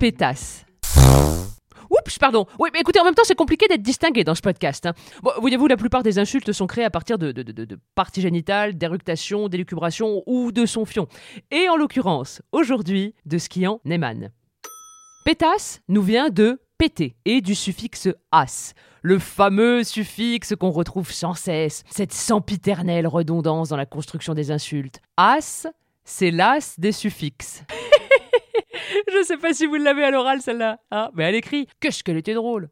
Pétasse. Oups, pardon. Oui, mais écoutez, en même temps, c'est compliqué d'être distingué dans ce podcast. hein. Voyez-vous, la plupart des insultes sont créées à partir de, parties génitales, d'éructations, d'élucubrations ou de son fion. Et en l'occurrence, aujourd'hui, de ce qui en émane. Pétasse nous vient de péter et du suffixe as, le fameux suffixe qu'on retrouve sans cesse, cette sempiternelle redondance dans la construction des insultes. As, c'est l'as des suffixes. Je sais pas si vous l'avez à l'oral celle-là, hein, mais à l'écrit, qu'est-ce qu'elle était drôle.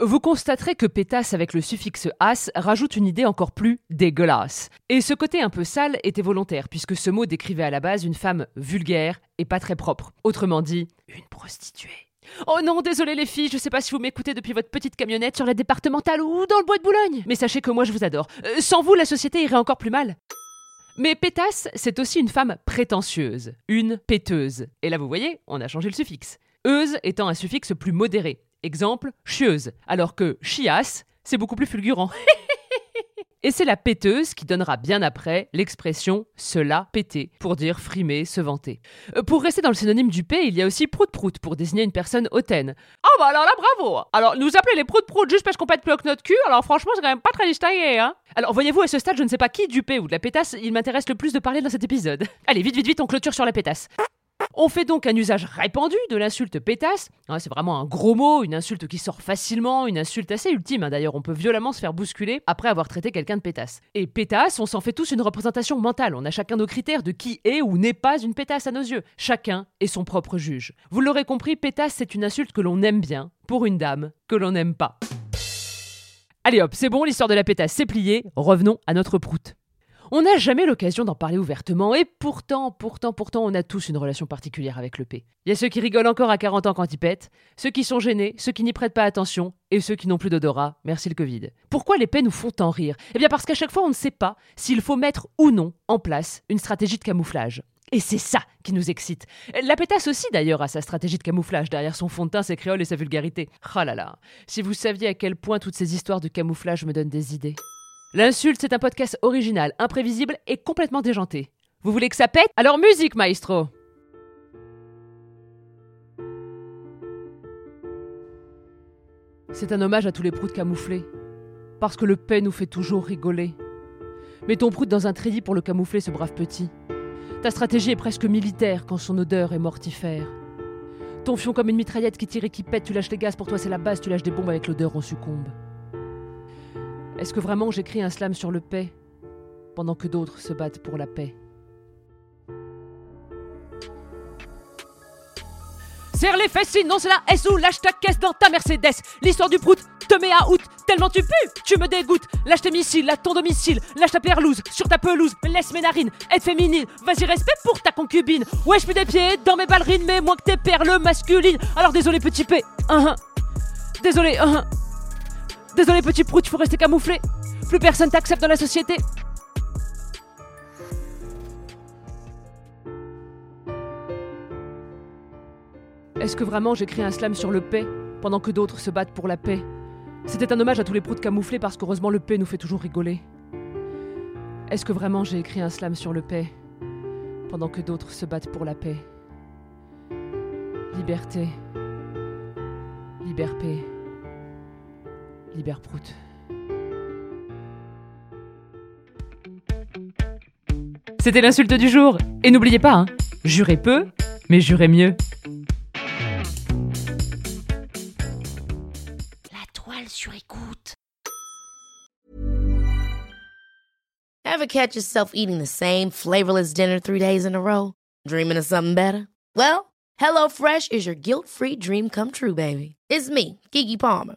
Vous constaterez que pétasse avec le suffixe as rajoute une idée encore plus dégueulasse. Et ce côté un peu sale était volontaire, puisque ce mot décrivait à la base une femme vulgaire et pas très propre. Autrement dit, une prostituée. Oh non, désolé les filles, je sais pas si vous m'écoutez depuis votre petite camionnette sur la départementale ou dans le bois de Boulogne. Mais sachez que moi je vous adore. Euh, sans vous, la société irait encore plus mal. Mais pétasse, c'est aussi une femme prétentieuse, une péteuse. Et là, vous voyez, on a changé le suffixe. Euse étant un suffixe plus modéré. Exemple, chieuse, alors que chiasse, c'est beaucoup plus fulgurant. Et c'est la péteuse qui donnera bien après l'expression cela péter pour dire frimer, se vanter. Euh, Pour rester dans le synonyme du P, il y a aussi prout-prout pour désigner une personne hautaine. Ah bah alors là bravo Alors nous appeler les prout-prout juste parce qu'on pète plus que notre cul, alors franchement c'est quand même pas très distingué hein Alors voyez-vous à ce stade je ne sais pas qui du P ou de la pétasse il m'intéresse le plus de parler dans cet épisode. Allez vite vite vite on clôture sur la pétasse. On fait donc un usage répandu de l'insulte pétasse. C'est vraiment un gros mot, une insulte qui sort facilement, une insulte assez ultime. hein. D'ailleurs, on peut violemment se faire bousculer après avoir traité quelqu'un de pétasse. Et pétasse, on s'en fait tous une représentation mentale. On a chacun nos critères de qui est ou n'est pas une pétasse à nos yeux. Chacun est son propre juge. Vous l'aurez compris, pétasse, c'est une insulte que l'on aime bien pour une dame que l'on n'aime pas. Allez hop, c'est bon, l'histoire de la pétasse, c'est plié. Revenons à notre prout. On n'a jamais l'occasion d'en parler ouvertement, et pourtant, pourtant, pourtant, on a tous une relation particulière avec le P. Il y a ceux qui rigolent encore à 40 ans quand ils pètent, ceux qui sont gênés, ceux qui n'y prêtent pas attention, et ceux qui n'ont plus d'odorat, merci le Covid. Pourquoi les P nous font tant rire? Eh bien parce qu'à chaque fois, on ne sait pas s'il faut mettre ou non en place une stratégie de camouflage. Et c'est ça qui nous excite. La pétasse aussi, d'ailleurs, a sa stratégie de camouflage derrière son fond de teint, ses créoles et sa vulgarité. Oh là là, si vous saviez à quel point toutes ces histoires de camouflage me donnent des idées. L'insulte, c'est un podcast original, imprévisible et complètement déjanté. Vous voulez que ça pète? Alors musique, maestro C'est un hommage à tous les proutes camouflés. Parce que le paix nous fait toujours rigoler. Mets ton prout dans un treillis pour le camoufler, ce brave petit. Ta stratégie est presque militaire quand son odeur est mortifère. Ton fion comme une mitraillette qui tire et qui pète, tu lâches les gaz, pour toi c'est la base, tu lâches des bombes avec l'odeur, on succombe. Est-ce que vraiment j'écris un slam sur le paix pendant que d'autres se battent pour la paix? Serre les fesses, sinon c'est la S ou lâche ta caisse dans ta Mercedes. L'histoire du prout te met à out, tellement tu pues, tu me dégoûtes. Lâche tes missiles à ton domicile, lâche ta perlouse sur ta pelouse, laisse mes narines être féminine. Vas-y, respect pour ta concubine. Ouais, je des pieds dans mes ballerines, mais moins que tes perles masculines. Alors désolé, petit P. Désolé, hein. Désolé, petit prout, il faut rester camouflé. Plus personne t'accepte dans la société. Est-ce que vraiment j'écris un slam sur le paix pendant que d'autres se battent pour la paix? C'était un hommage à tous les proutes camouflés parce qu'heureusement le paix nous fait toujours rigoler. Est-ce que vraiment j'ai écrit un slam sur le paix pendant que d'autres se battent pour la paix? Liberté. Liber Liber prout. C'était l'insulte du jour. Et n'oubliez pas, hein, Jurez peu, mais jurez mieux. La toile sur écoute. Ever catch yourself eating the same flavorless dinner three days in a row? Dreaming of something better? Well, HelloFresh is your guilt-free dream come true, baby. It's me, Kiki Palmer.